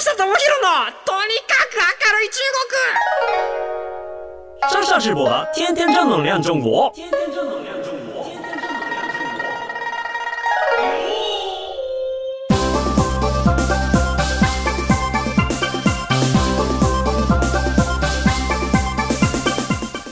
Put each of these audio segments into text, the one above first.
下智博のとにかく明るい中国上下直播的天天正能量中国天天正能量中国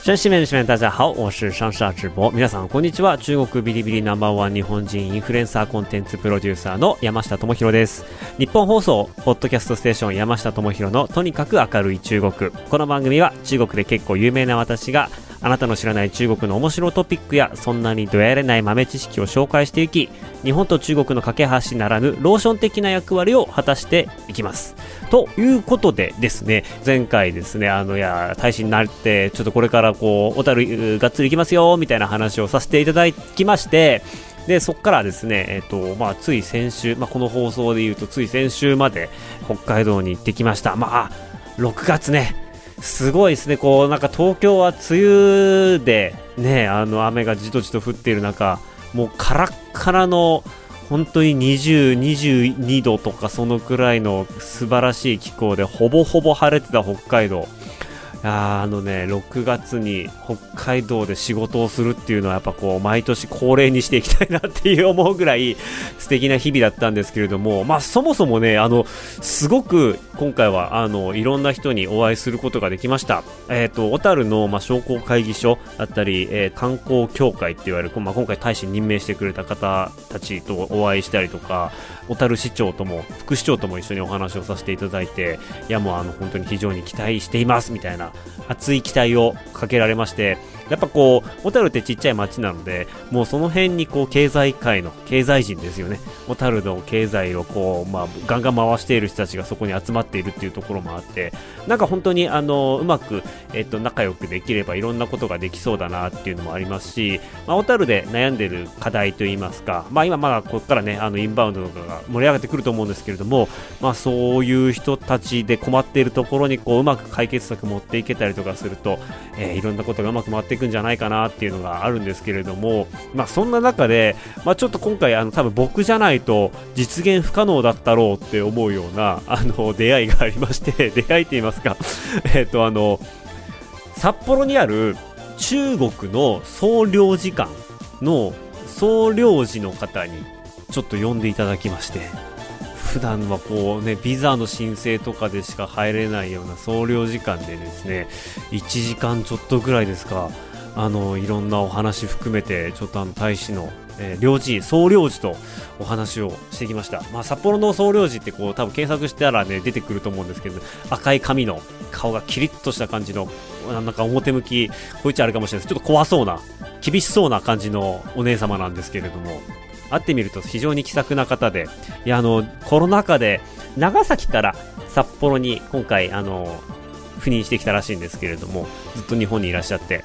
全市民の市民大家好，我是上下直播。皆さんこんにちは。中国ビリビリナンバーワン日本人インフルエンサーコンテンツプロデューサーの山下智博です。日本放送ポッドキャストステーション山下智博のとにかく明るい中国。この番組は中国で結構有名な私があなたの知らない中国の面白トピックやそんなにどやれない豆知識を紹介していき日本と中国の架け橋ならぬローション的な役割を果たしていきます。ということでですね前回ですねあのいや大使になってちょっとこれからこう小樽がっつり行きますよみたいな話をさせていただきましてでそこからですね、えっとまあ、つい先週、まあ、この放送で言うとつい先週まで北海道に行ってきました。まあ6月ねすごいですね、こうなんか東京は梅雨で、ね、あの雨がじとじと降っている中、もうカラッカラの本当に20、22度とかそのくらいの素晴らしい気候でほぼほぼ晴れてた北海道。あのね、6月に北海道で仕事をするっていうのはやっぱこう毎年恒例にしていきたいなっていう思うぐらい 素敵な日々だったんですけれども、まあそもそもね、あの、すごく今回はあの、いろんな人にお会いすることができました。えっ、ー、と、小樽の、まあ、商工会議所だったり、えー、観光協会って言われる、まあ、今回大使任命してくれた方たちとお会いしたりとか、小樽市長とも副市長とも一緒にお話をさせていただいていやもうあの本当に非常に期待していますみたいな熱い期待をかけられましてやっぱこう、小樽ってちっちゃい町なので、もうその辺にこう、経済界の経済人ですよね。小樽の経済をこう、まあ、ガンガン回している人たちがそこに集まっているっていうところもあって、なんか本当にあの、うまく、えっと、仲良くできればいろんなことができそうだなっていうのもありますし、まあ、小樽で悩んでる課題といいますか、まあ今まだここからね、あの、インバウンドとかが盛り上がってくると思うんですけれども、まあそういう人たちで困っているところにこう、うまく解決策持っていけたりとかすると、えー、いろんなことがうまく回ってくんじゃないかなっていうのがあるんですけれども、まあ、そんな中で、まあ、ちょっと今回あの多分僕じゃないと実現不可能だったろうって思うようなあの出会いがありまして 出会いって言いますか えっとあの札幌にある中国の総領事館の総領事の方にちょっと呼んでいただきまして普段はこうね、ビザの申請とかでしか入れないような総領事館でですね、1時間ちょっとぐらいですか、あの、いろんなお話含めて、ちょっとあの、大使の、えー、領事、総領事とお話をしてきました。まあ、札幌の総領事ってこう、多分検索したらね、出てくると思うんですけど、赤い髪の顔がキリッとした感じの、なんか表向き、こいつあるかもしれないです。ちょっと怖そうな、厳しそうな感じのお姉様なんですけれども、会ってみると非常に気さくな方で、いや、あの、コロナ禍で長崎から札幌に今回、あの、赴任してきたらしいんですけれども、ずっと日本にいらっしゃって、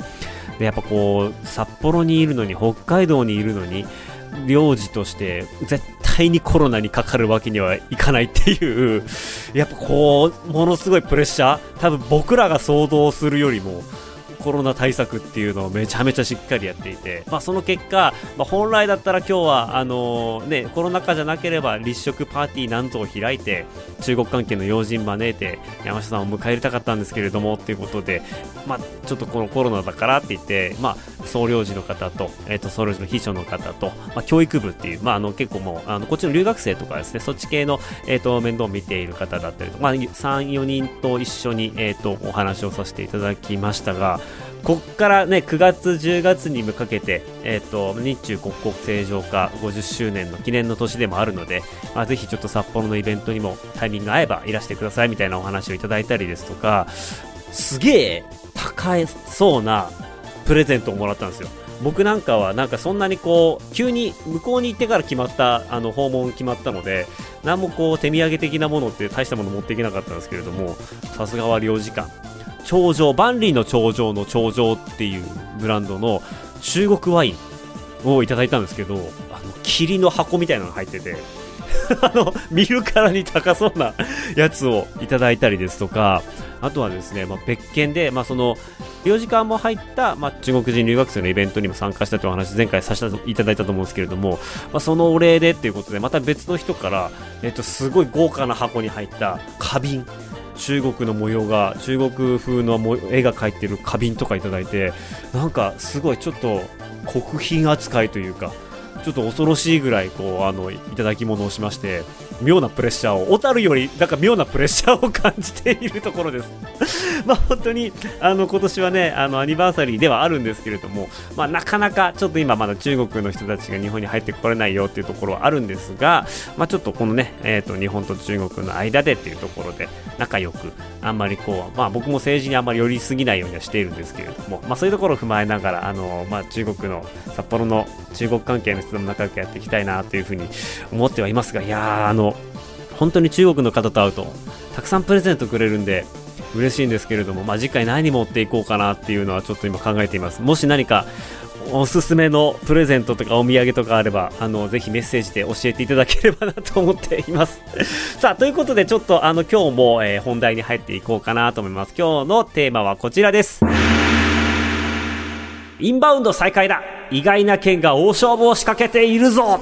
で、やっぱこう、札幌にいるのに、北海道にいるのに、領事として絶対にコロナにかかるわけにはいかないっていう、やっぱこう、ものすごいプレッシャー、多分僕らが想像するよりも、コロナ対策っていうのをめちゃめちゃしっかりやっていて、まあ、その結果、まあ、本来だったら今日はあのー、ね、コロナ禍じゃなければ立食パーティーなんぞを開いて中国関係の要人招いて山下さんを迎え入れたかったんですけれどもということで、まあ、ちょっとこのコロナだからって言って、まあ、総領事の方と,、えー、と総領事の秘書の方と、まあ、教育部っていう、まあ、あの結構もうあのこっちの留学生とかですねそっち系の、えー、と面倒を見ている方だったりと、まあ、3、4人と一緒に、えー、とお話をさせていただきましたがこっからね、9月、10月にかけて、えっ、ー、と、日中国交正常化50周年の記念の年でもあるので、まあ、ぜひちょっと札幌のイベントにもタイミング合えばいらしてくださいみたいなお話をいただいたりですとか、すげえ高そうなプレゼントをもらったんですよ。僕なんかはなんかそんなにこう急に向こうに行ってから決まったあの訪問決まったので何もこう手土産的なものって大したもの持っていけなかったんですけれどもさすがは領事館頂上、万里の頂上の頂上っていうブランドの中国ワインをいただいたんですけど、あの、霧の箱みたいなのが入ってて、あの、見るからに高そうなやつをいただいたりですとか、あとはですね、まあ、別件で、まあ、その、領事館も入った、まあ、中国人留学生のイベントにも参加したというお話、前回させていただいたと思うんですけれども、まあ、そのお礼でっていうことで、また別の人から、えっと、すごい豪華な箱に入った、花瓶中国の模様が中国風の絵が描いてる花瓶とかいただいてなんかすごいちょっと国賓扱いというかちょっと恐ろしいぐらいこうあのいただき物をしまして妙なプレッシャーを小樽よりなんか妙なプレッシャーを感じているところです。まあ本当にあの今年はねあのアニバーサリーではあるんですけれども、まあ、なかなかちょっと今まだ中国の人たちが日本に入ってこれないよっていうところはあるんですが、まあ、ちょっとこのね、えーと、日本と中国の間でっていうところで仲良くあんまりこう、まあ、僕も政治にあんまり寄りすぎないようにはしているんですけれども、まあ、そういうところを踏まえながらあの、まあ、中国の札幌の中国関係の人とも仲良くやっていきたいなというふうに思ってはいますがいやーあの本当に中国の方と会うとたくさんプレゼントくれるんで嬉しいんですけれども、まあ、次回何持っていこうかなっていうのはちょっと今考えています。もし何かおすすめのプレゼントとかお土産とかあればあのぜひメッセージで教えていただければなと思っています。さあということでちょっとあの今日も、えー、本題に入っていこうかなと思います。今日のテーマはこちらです。インバウンド再開だ。意外な県が大勝負を仕掛けているぞ。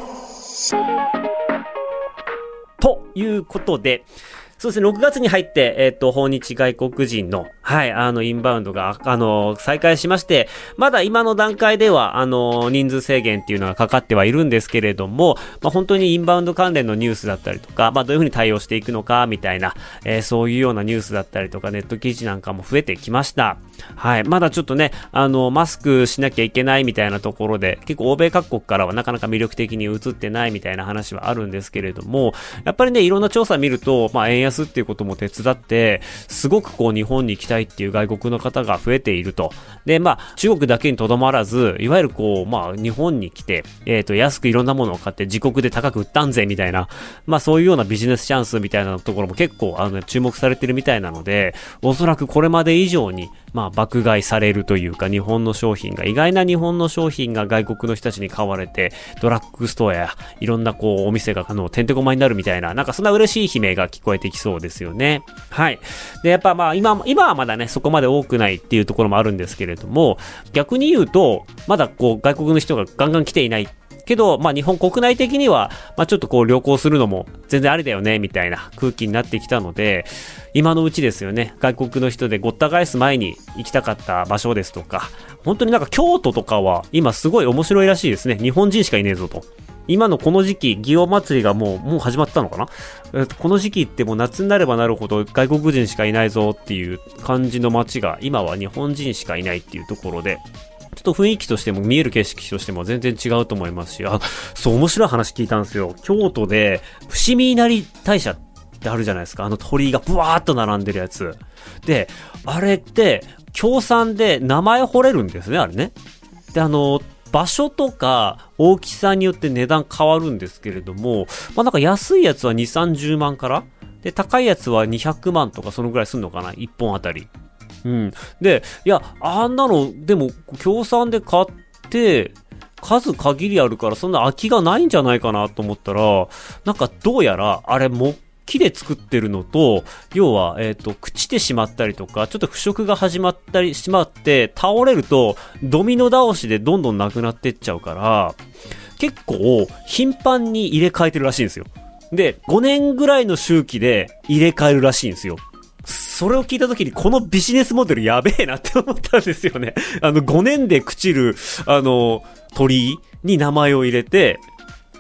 ということで、そうですね、6月に入って、えっ、ー、と、訪日外国人の、はい、あの、インバウンドが、あの、再開しまして、まだ今の段階では、あの、人数制限っていうのがかかってはいるんですけれども、まあ、本当にインバウンド関連のニュースだったりとか、まあ、どういうふうに対応していくのか、みたいな、えー、そういうようなニュースだったりとか、ネット記事なんかも増えてきました。はい。まだちょっとね、あの、マスクしなきゃいけないみたいなところで、結構欧米各国からはなかなか魅力的に映ってないみたいな話はあるんですけれども、やっぱりね、いろんな調査見ると、まあ、円安っていうことも手伝って、すごくこう、日本に行きたいっていう外国の方が増えていると。で、まあ、中国だけにとどまらず、いわゆるこう、まあ、日本に来て、えっ、ー、と、安くいろんなものを買って自国で高く売ったんぜ、みたいな、まあ、そういうようなビジネスチャンスみたいなところも結構、あの、注目されてるみたいなので、おそらくこれまで以上に、まあ、爆買いされるというか、日本の商品が、意外な日本の商品が外国の人たちに買われて、ドラッグストアや、いろんなこう、お店が、あの、てんてこまになるみたいな、なんかそんな嬉しい悲鳴が聞こえてきそうですよね。はい。で、やっぱまあ、今、今はまだね、そこまで多くないっていうところもあるんですけれども、逆に言うと、まだこう、外国の人がガンガン来ていないけど、まあ日本国内的には、まあちょっとこう旅行するのも全然ありだよね、みたいな空気になってきたので、今のうちですよね、外国の人でごった返す前に行きたかった場所ですとか、本当になんか京都とかは今すごい面白いらしいですね。日本人しかいねえぞと。今のこの時期、祇園祭りがもう、もう始まったのかな、この時期ってもう夏になればなるほど外国人しかいないぞっていう感じの街が、今は日本人しかいないっていうところで、ちょっと雰囲気としても見える景色としても全然違うと思いますし、あ、そう面白い話聞いたんですよ。京都で伏見稲荷大社ってあるじゃないですか。あの鳥居がブワーっと並んでるやつ。で、あれって、協賛で名前掘れるんですね、あれね。で、あの、場所とか大きさによって値段変わるんですけれども、まあなんか安いやつは2、30万からで、高いやつは200万とかそのぐらいすんのかな ?1 本あたり。うん。で、いや、あんなの、でも、協賛で買って、数限りあるからそんな空きがないんじゃないかなと思ったら、なんかどうやら、あれ木木で作ってるのと、要は、えっ、ー、と、朽ちてしまったりとか、ちょっと腐食が始まったりしまって、倒れると、ドミノ倒しでどんどんなくなってっちゃうから、結構、頻繁に入れ替えてるらしいんですよ。で、5年ぐらいの周期で入れ替えるらしいんですよ。それを聞いた時にこのビジネスモデルやべえなって思ったんですよね。あの、5年で朽ちる、あの、鳥居に名前を入れて、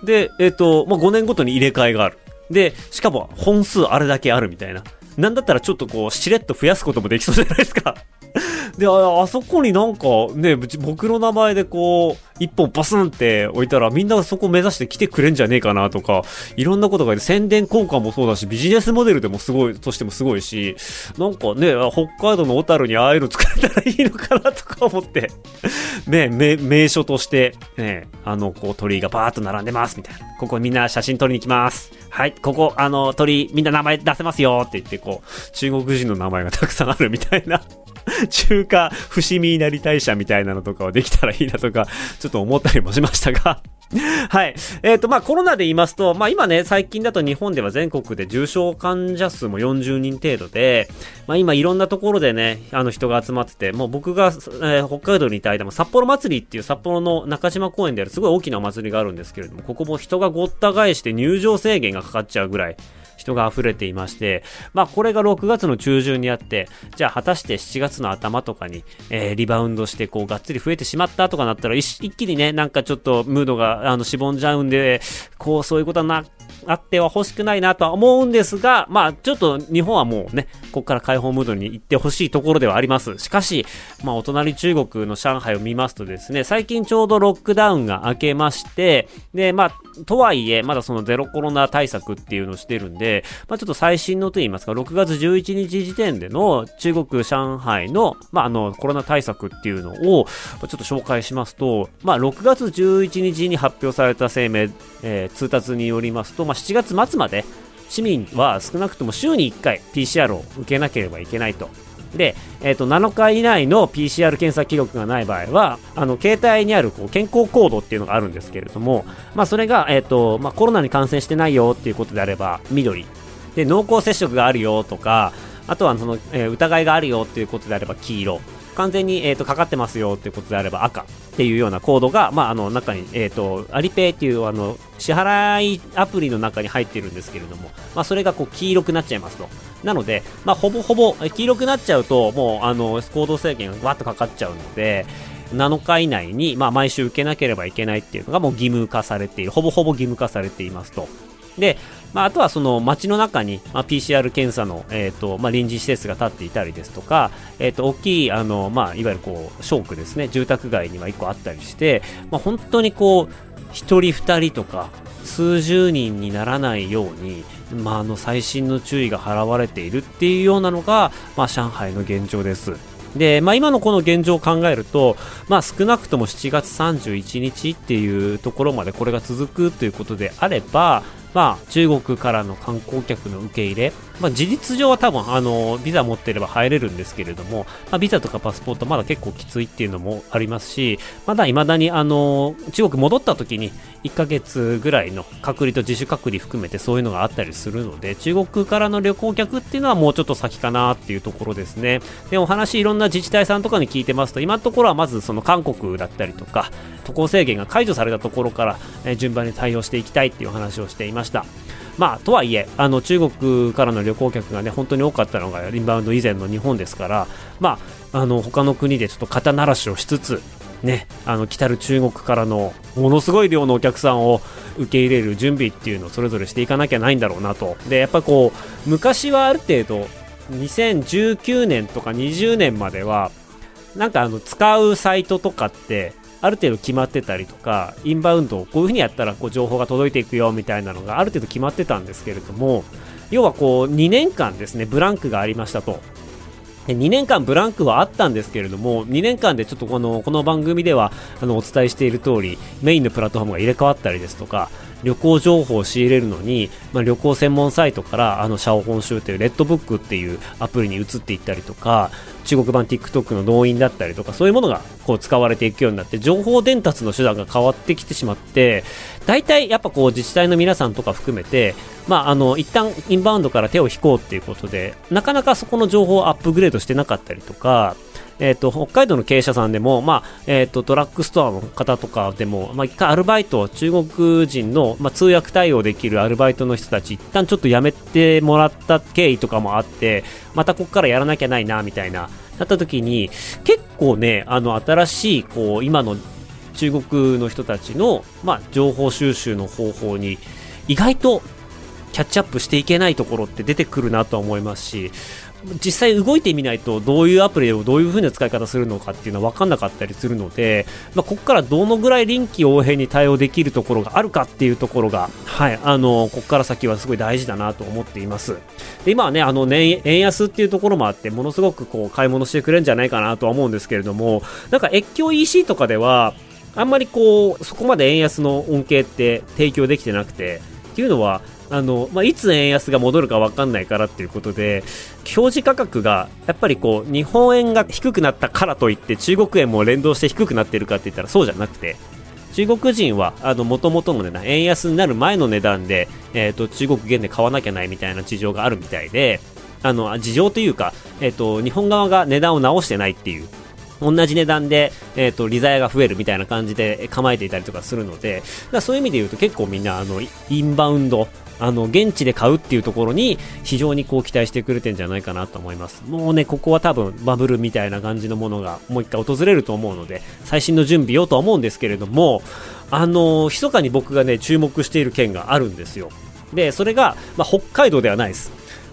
で、えっ、ー、と、まあ、5年ごとに入れ替えがある。で、しかも本数あれだけあるみたいな。なんだったらちょっとこう、しれっと増やすこともできそうじゃないですか で、あ、あそこになんかね、僕の名前でこう、一本バスンって置いたらみんなそこ目指して来てくれんじゃねえかなとか、いろんなことが宣伝効果もそうだし、ビジネスモデルでもすごい、としてもすごいし、なんかね、北海道の小樽にああいうの作れたらいいのかなとか思って、ね、名所として、ね、あの、こう鳥居がバーっと並んでますみたいな。ここみんな写真撮りに行きます。はい、ここ、あの、鳥みんな名前出せますよって言って、こう、中国人の名前がたくさんあるみたいな。中華伏見稲荷大社みたいなのとかはできたらいいなとか、ちょっと思ったりもしましたが はい。えっ、ー、と、まあ、コロナで言いますと、まあ、今ね、最近だと日本では全国で重症患者数も40人程度で、まあ、今いろんなところでね、あの人が集まってて、もう僕が、えー、北海道にいた間も札幌祭りっていう札幌の中島公園であるすごい大きなお祭りがあるんですけれども、ここも人がごった返して入場制限がかかっちゃうぐらい、人が溢れていまして、まあこれが6月の中旬にあって、じゃあ果たして7月の頭とかに、えー、リバウンドしてこうがっつり増えてしまったとかなったら一気にね、なんかちょっとムードがあのしぼんじゃうんで、こうそういうことはなあっては欲しくないなとは思うんですが、まあ、ちょっと日本はもうね、ここから開放ムードに行ってほしいところではあります。しかし、まあ、お隣中国の上海を見ますとですね、最近ちょうどロックダウンが明けまして、で、まあ、とはいえ、まだそのゼロコロナ対策っていうのをしてるんで、まあ、ちょっと最新のと言いますか、6月11日時点での中国、上海の、まあ、あの、コロナ対策っていうのを、ちょっと紹介しますと、まあ、6月11日に発表された声明、えー、通達によりますと、7月末まで市民は少なくとも週に1回 PCR を受けなければいけないと。で、えー、と7日以内の PCR 検査記録がない場合はあの携帯にあるこう健康コードっていうのがあるんですけれども、まあ、それが、えーとまあ、コロナに感染してないよっていうことであれば緑で濃厚接触があるよとかあとはその、えー、疑いがあるよっていうことであれば黄色完全に、えーと、かかってますよってことであれば赤っていうようなコードが、まあ、あの中に、えーと、アリペイっていうあの支払いアプリの中に入ってるんですけれども、まあ、それがこう黄色くなっちゃいますと。なので、まあ、ほぼほぼ黄色くなっちゃうと、もうあの行動制限がわっとかかっちゃうので、7日以内に、まあ、毎週受けなければいけないっていうのがもう義務化されている、ほぼほぼ義務化されていますと。で、まあ、あとはその街の中に、まあ、PCR 検査の、えーとまあ、臨時施設が建っていたりですとか、えー、と大きいあの、まあ、いわゆるこうショークですね住宅街には1個あったりして、まあ、本当にこう1人2人とか数十人にならないように、まあ、あの最新の注意が払われているっていうようなのが、まあ、上海の現状です。で、まあ、今のこの現状を考えると、まあ、少なくとも7月31日っていうところまでこれが続くということであれば、まあ、中国からの観光客の受け入れ、まあ、事実上は多分あのビザ持ってれば入れるんですけれども、まあ、ビザとかパスポートまだ結構きついっていうのもありますしまだ未だにあの中国戻った時に1ヶ月ぐらいの隔離と自主隔離含めてそういうのがあったりするので中国からの旅行客っていうのはもうちょっと先かなっていうところですね。でお話いろんな自治体さんとかに聞いてますと今のところはまずその韓国だったりとか渡航制限が解除されたところから、え順番に対応していきたいっていう話をしていましたまあ、とはいえ、あの中国からの旅行客がね、本当に多かったのがインバウンド以前の日本ですから、まあ、あの他の国でちょっと肩慣らしをしつつ、ね、あの来たる中国からのものすごい量のお客さんを受け入れる準備っていうのをそれぞれしていかなきゃないんだろうなと。で、やっぱこう、昔はある程度、2019年とか20年までは、なんかあの使うサイトとかってある程度決まってたりとか、インバウンドをこういう風にやったらこう情報が届いていくよみたいなのがある程度決まってたんですけれども、要はこう2年間ですね、ブランクがありましたと。2年間ブランクはあったんですけれども、2年間でちょっとこのこの番組ではあのお伝えしている通り、メインのプラットフォームが入れ替わったりですとか、旅行情報を仕入れるのに、まあ、旅行専門サイトからあのシャオホンシューというレッドブックっていうアプリに移っていったりとか中国版 TikTok の動員だったりとかそういうものがこう使われていくようになって情報伝達の手段が変わってきてしまって大体やっぱこう自治体の皆さんとか含めてまああの一旦インバウンドから手を引こうっていうことでなかなかそこの情報をアップグレードしてなかったりとかえ、ー、と、北海道の経営者さんでも、まあ、え、ー、と、ドラッグストアの方とかでも、まあ、一回アルバイト、中国人の、まあ、通訳対応できるアルバイトの人たち、一旦ちょっと辞めてもらった経緯とかもあって、またここからやらなきゃないな、みたいな、なった時に、結構ね、あの、新しい、こう、今の中国の人たちの、まあ、情報収集の方法に、意外とキャッチアップしていけないところって出てくるなとは思いますし、実際動いてみないとどういうアプリをどういう風な使い方するのかっていうのは分かんなかったりするので、まあ、ここからどのぐらい臨機応変に対応できるところがあるかっていうところが、はい、あのここから先はすごい大事だなと思っています。で今はねあの年円安っていうところもあってものすごくこう買い物してくれるんじゃないかなとは思うんですけれどもなんか越境 EC とかではあんまりこうそこまで円安の恩恵って提供できてなくてっていうのはあの、まあ、いつ円安が戻るか分かんないからっていうことで、表示価格が、やっぱりこう、日本円が低くなったからといって、中国円も連動して低くなってるかって言ったらそうじゃなくて、中国人は、あの、元々の値段、円安になる前の値段で、えっ、ー、と、中国元で買わなきゃないみたいな事情があるみたいで、あの、事情というか、えっ、ー、と、日本側が値段を直してないっていう、同じ値段で、えっ、ー、と、利ザヤが増えるみたいな感じで構えていたりとかするので、そういう意味で言うと結構みんな、あの、インバウンド、あの、現地で買うっていうところに非常にこう期待してくれてんじゃないかなと思います。もうね、ここは多分バブルみたいな感じのものがもう一回訪れると思うので、最新の準備をとは思うんですけれども、あの、密かに僕がね、注目している県があるんですよ。で、それが、まあ、北海道ではないです。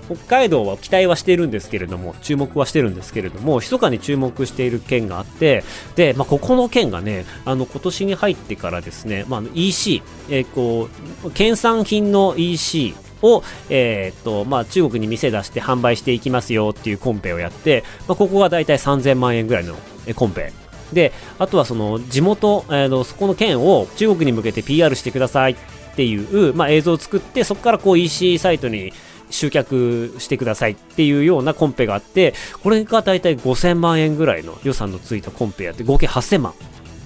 北海道は期待はしているんですけれども、注目はしてるんですけれども、密かに注目している県があって、で、まあ、ここの県がね、あの、今年に入ってからですね、まあ、EC、えー、こう、県産品の EC を、えー、っと、まあ、中国に店出して販売していきますよっていうコンペをやって、まあ、ここがだいたい3000万円ぐらいのコンペ。で、あとはその地元、えー、そこの県を中国に向けて PR してくださいっていう、まあ、映像を作って、そこからこう EC サイトに集客してくださいっていうようなコンペがあって、これが大体5000万円ぐらいの予算のついたコンペやって、合計8000万。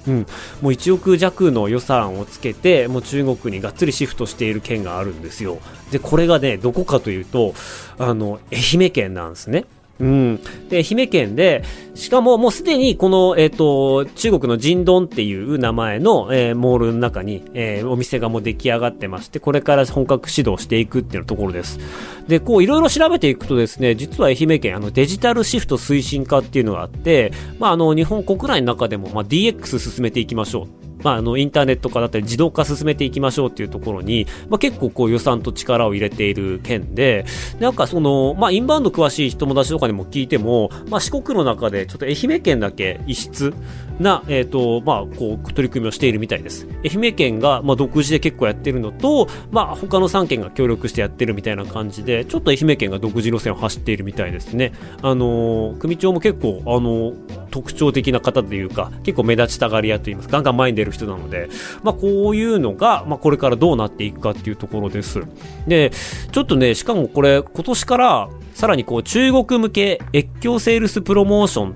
うん、もう1億弱の予算をつけて、もう中国にがっつりシフトしている県があるんですよ。で、これがね、どこかというと、あの、愛媛県なんですね。うん。で、愛媛県で、しかももうすでにこの、えっ、ー、と、中国のジンドンっていう名前の、えー、モールの中に、えー、お店がもう出来上がってまして、これから本格指導していくっていうところです。で、こういろいろ調べていくとですね、実は愛媛県、あのデジタルシフト推進化っていうのがあって、まああの日本国内の中でも、まあ DX 進めていきましょう。まあ、あの、インターネット化だったり自動化進めていきましょうっていうところに、まあ、結構こう予算と力を入れている県で、なんかその、まあ、インバウンド詳しい友達とかにも聞いても、まあ、四国の中でちょっと愛媛県だけ異質な、えっ、ー、と、まあ、こう、取り組みをしているみたいです。愛媛県が、まあ、独自で結構やってるのと、まあ、他の3県が協力してやってるみたいな感じで、ちょっと愛媛県が独自路線を走っているみたいですね。あの、組長も結構、あの特徴的な方というか、結構目立ちたがり屋と言いますか、ガンガン前に出る人なので、まあこういうのが、まあこれからどうなっていくかっていうところです。で、ちょっとね、しかもこれ今年からさらにこう中国向け越境セールスプロモーション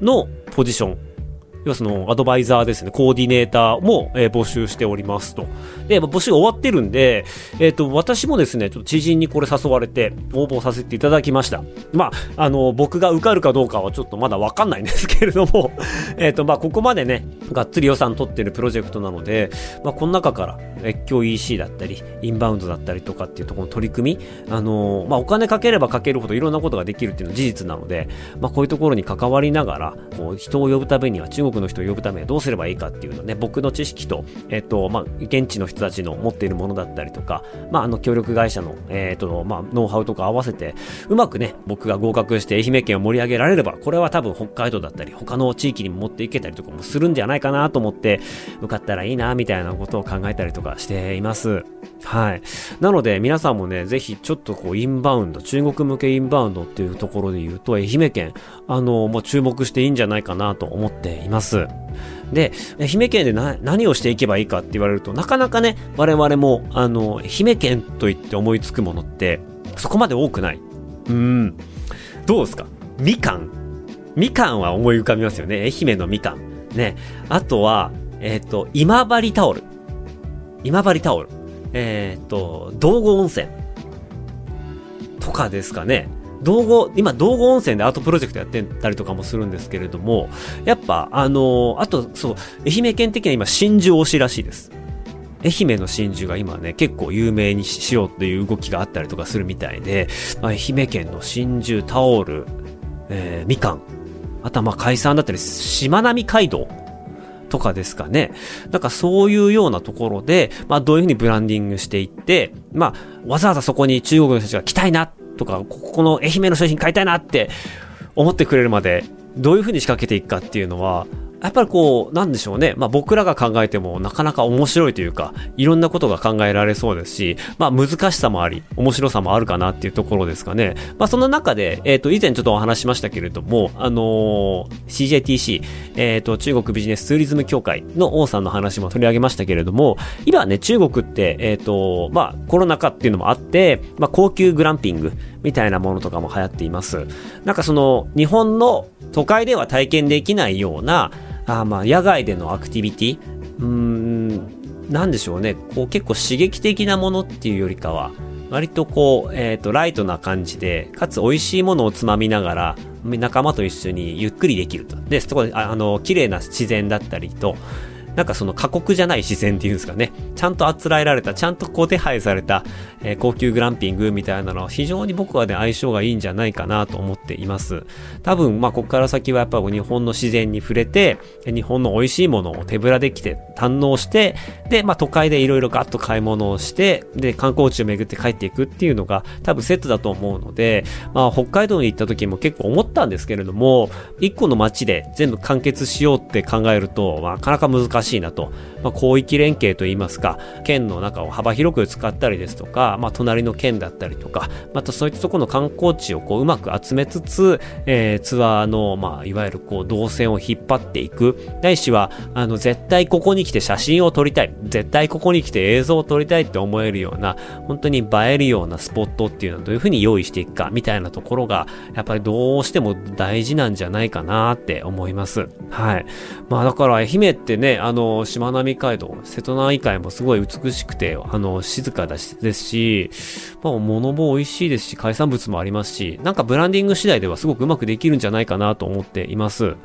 のポジション要はそのアドバイザーですね、コーディネーターも、えー、募集しておりますと。で、募集終わってるんで、えっ、ー、と、私もですね、ちょっと知人にこれ誘われて応募させていただきました。まあ、あの、僕が受かるかどうかはちょっとまだわかんないんですけれども、えっと、まあ、ここまでね、がっつり予算取ってるプロジェクトなので、まあ、この中から越境 EC だったり、インバウンドだったりとかっていうところの取り組み、あのまあ、お金かければかけるほどいろんなことができるっていうのは事実なので、まあ、こういうところに関わりながら、こう、人を呼ぶためには中国の人を呼ぶためにはどうすればいいかっていうのね、僕の知識と、えっ、と、まあ、現地の人たちの持っているものだったりとか、まあ、あの、協力会社の、えっ、と、まあ、ノウハウとか合わせて、うまくね、僕が合格して愛媛県を盛り上げられれば、これは多分北海道だったり、他の地域にも持っていけたりとかもするんじゃないかなと思って、受かったらいいな、みたいなことを考えたりとかしています。はい。なので、皆さんもね、ぜひちょっとこう、インバウンド、中国向けインバウンドっていうところで言うと、愛媛県、あの、もう注目していいんじゃないかなと思っています。ますで、愛媛県で何をしていけばいいかって言われると、なかなかね、我々も、あの、愛媛県と言って思いつくものって、そこまで多くない。うん。どうですか？みかん。みかんは思い浮かびますよね。愛媛のみかん。ね。あとは、えっ、ー、と、今治タオル。今治タオル。えっ、ー、と、道後温泉。とかですかね。道後、今、道後温泉でアートプロジェクトやってたりとかもするんですけれども、やっぱ、あのー、あと、そう、愛媛県的には今、真珠推しらしいです。愛媛の真珠が今ね、結構有名にしようっていう動きがあったりとかするみたいで、愛媛県の真珠、タオル、えー、みかん、あとはまあ海産だったり、しまなみ海道とかですかね。なんかそういうようなところで、まあどういうふうにブランディングしていって、まあわざわざそこに中国の人たちが来たいなとか、ここの愛媛の商品買いたいなって思ってくれるまで、どういうふうに仕掛けていくかっていうのは、やっぱりこう、なんでしょうね。まあ僕らが考えてもなかなか面白いというか、いろんなことが考えられそうですし、まあ難しさもあり、面白さもあるかなっていうところですかね。まあその中で、えっ、ー、と以前ちょっとお話しましたけれども、あのー、CJTC、えっ、ー、と中国ビジネスツーリズム協会の王さんの話も取り上げましたけれども、今ね、中国って、えっ、と、まあコロナ禍っていうのもあって、まあ高級グランピングみたいなものとかも流行っています。なんかその、日本の都会では体験できないような、あまあ、野外でのアクティビティ？うーん、何でしょうね。こう結構刺激的なものっていうよりかは、割とこう、えっ、ー、と、ライトな感じで、かつ美味しいものをつまみながら、仲間と一緒にゆっくりできると。で、そこで、あの、綺麗な自然だったりと、なんかその過酷じゃない自然っていうんですかね。ちゃんとあつらえられた、ちゃんとこう手配された、えー、高級グランピングみたいなのは非常に僕はね、相性がいいんじゃないかなと思っています。多分、まあ、ここから先はやっぱ日本の自然に触れて、日本の美味しいものを手ぶらで来て堪能して、で、まあ、都会でいろいろガッと買い物をして、で、観光地を巡って帰っていくっていうのが多分セットだと思うので、まあ、北海道に行った時も結構思ったんですけれども、一個の街で全部完結しようって考えると、まあ、なかなか難しいなと。まあ、広域連携といいますか、県の中を幅広く使ったりですとか、まあ、隣の県だったりとか、またそういったところの観光地をこううまく集めつつ、えー、ツアーの、まあ、いわゆるこう動線を引っ張っていく。ないしは、あの、絶対ここに来て写真を撮りたい。絶対ここに来て映像を撮りたいって思えるような、本当に映えるようなスポットっていうのはどういうふうに用意していくか、みたいなところが、やっぱりどうしても大事なんじゃないかなって思います。はい。まあだから愛媛ってね、あの、しまなみ海道、瀬戸内海もすごい美しくて、あの、静かだし、ですし、まあ物も美味しいですし、海産物もありますし、なんかブランディング次第ではすごくうまくできるんじゃないかなと思っています。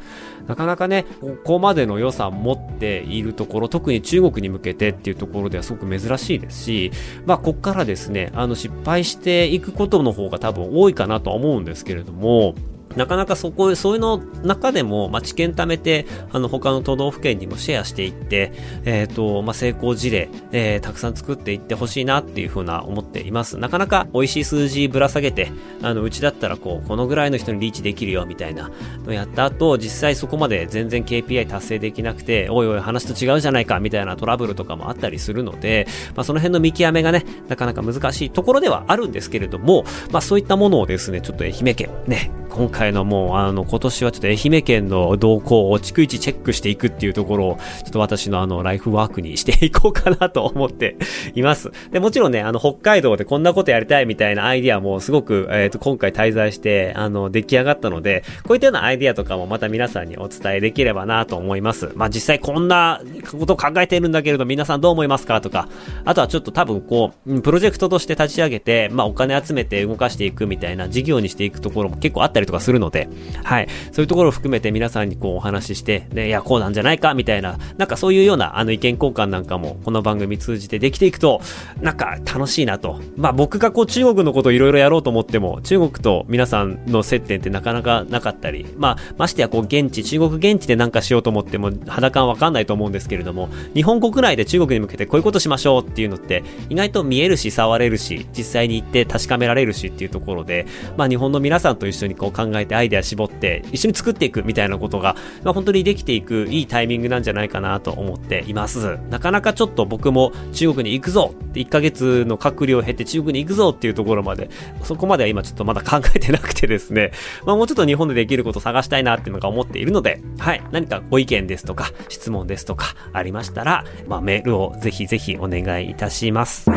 なかなかね、ここまでの予算持っているところ、特に中国に向けてっていうところではすごく珍しいですし、まあ、こっからですね、あの、失敗していくことの方が多分多いかなとは思うんですけれども、なかなかそこ、そういうの中でも、まあ、知見貯めて、あの、他の都道府県にもシェアしていって、えっ、ー、と、まあ、成功事例、えー、たくさん作っていってほしいなっていうふうな思っています。なかなか美味しい数字ぶら下げて、あの、うちだったらこう、このぐらいの人にリーチできるよみたいなのやった後、実際そこまで全然 KPI 達成できなくて、おいおい話と違うじゃないかみたいなトラブルとかもあったりするので、まあ、その辺の見極めがね、なかなか難しいところではあるんですけれども、まあ、そういったものをですね、ちょっと愛媛県、ね、今回のもう、あの、今年はちょっと愛媛県の動向を逐一チェックしていくっていうところを、ちょっと私のあの、ライフワークにしていこうかなと思っています。で、もちろんね、あの、北海道でこんなことやりたいみたいなアイディアもすごく、えっ、ー、と、今回滞在して、あの、出来上がったので、こういったようなアイディアとかもまた皆さんにお伝えできればなと思います。まあ、実際こんなことを考えているんだけれど、皆さんどう思いますかとか、あとはちょっと多分こう、プロジェクトとして立ち上げて、まあ、お金集めて動かしていくみたいな事業にしていくところも結構あったりとかするので、はい。そういうところを含めて皆さんにこうお話しして、ね、いや、こうなんじゃないかみたいな、なんかそういうようなあの意見交換なんかもこの番組通じてできていくと、なんか楽しいなと。まあ僕がこう中国のことをいろいろやろうと思っても、中国と皆さんの接点ってなかなかなかったり、まあましてやこう現地、中国現地でなんかしようと思っても肌感わかんないと思うんですけれども、日本国内で中国に向けてこういうことしましょうっていうのって意外と見えるし触れるし、実際に行って確かめられるしっていうところで、まあ日本の皆さんと一緒にこう考えてアイデア絞って一緒に作っていくみたいなことが、まあ、本当にできていくいいタイミングなんじゃないかなと思っています。なかなかちょっと僕も中国に行くぞって1ヶ月の隔離を経て中国に行くぞっていうところまで、そこまでは今ちょっとまだ考えてなくてですね、まあもうちょっと日本でできることを探したいなっていうのが思っているので、はい、何かご意見ですとか質問ですとかありましたら、まあメールをぜひぜひお願いいたします。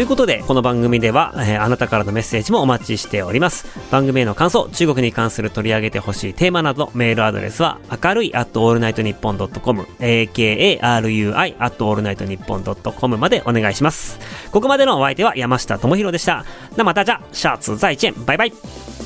ということで、この番組では、えー、あなたからのメッセージもお待ちしております。番組への感想、中国に関する取り上げてほしいテーマなど、メールアドレスは、明るい at allnightnippon.com、akarui at allnightnippon.com までお願いします。ここまでのお相手は山下智博でした。那またじゃ、シャツ再见、バイバイ。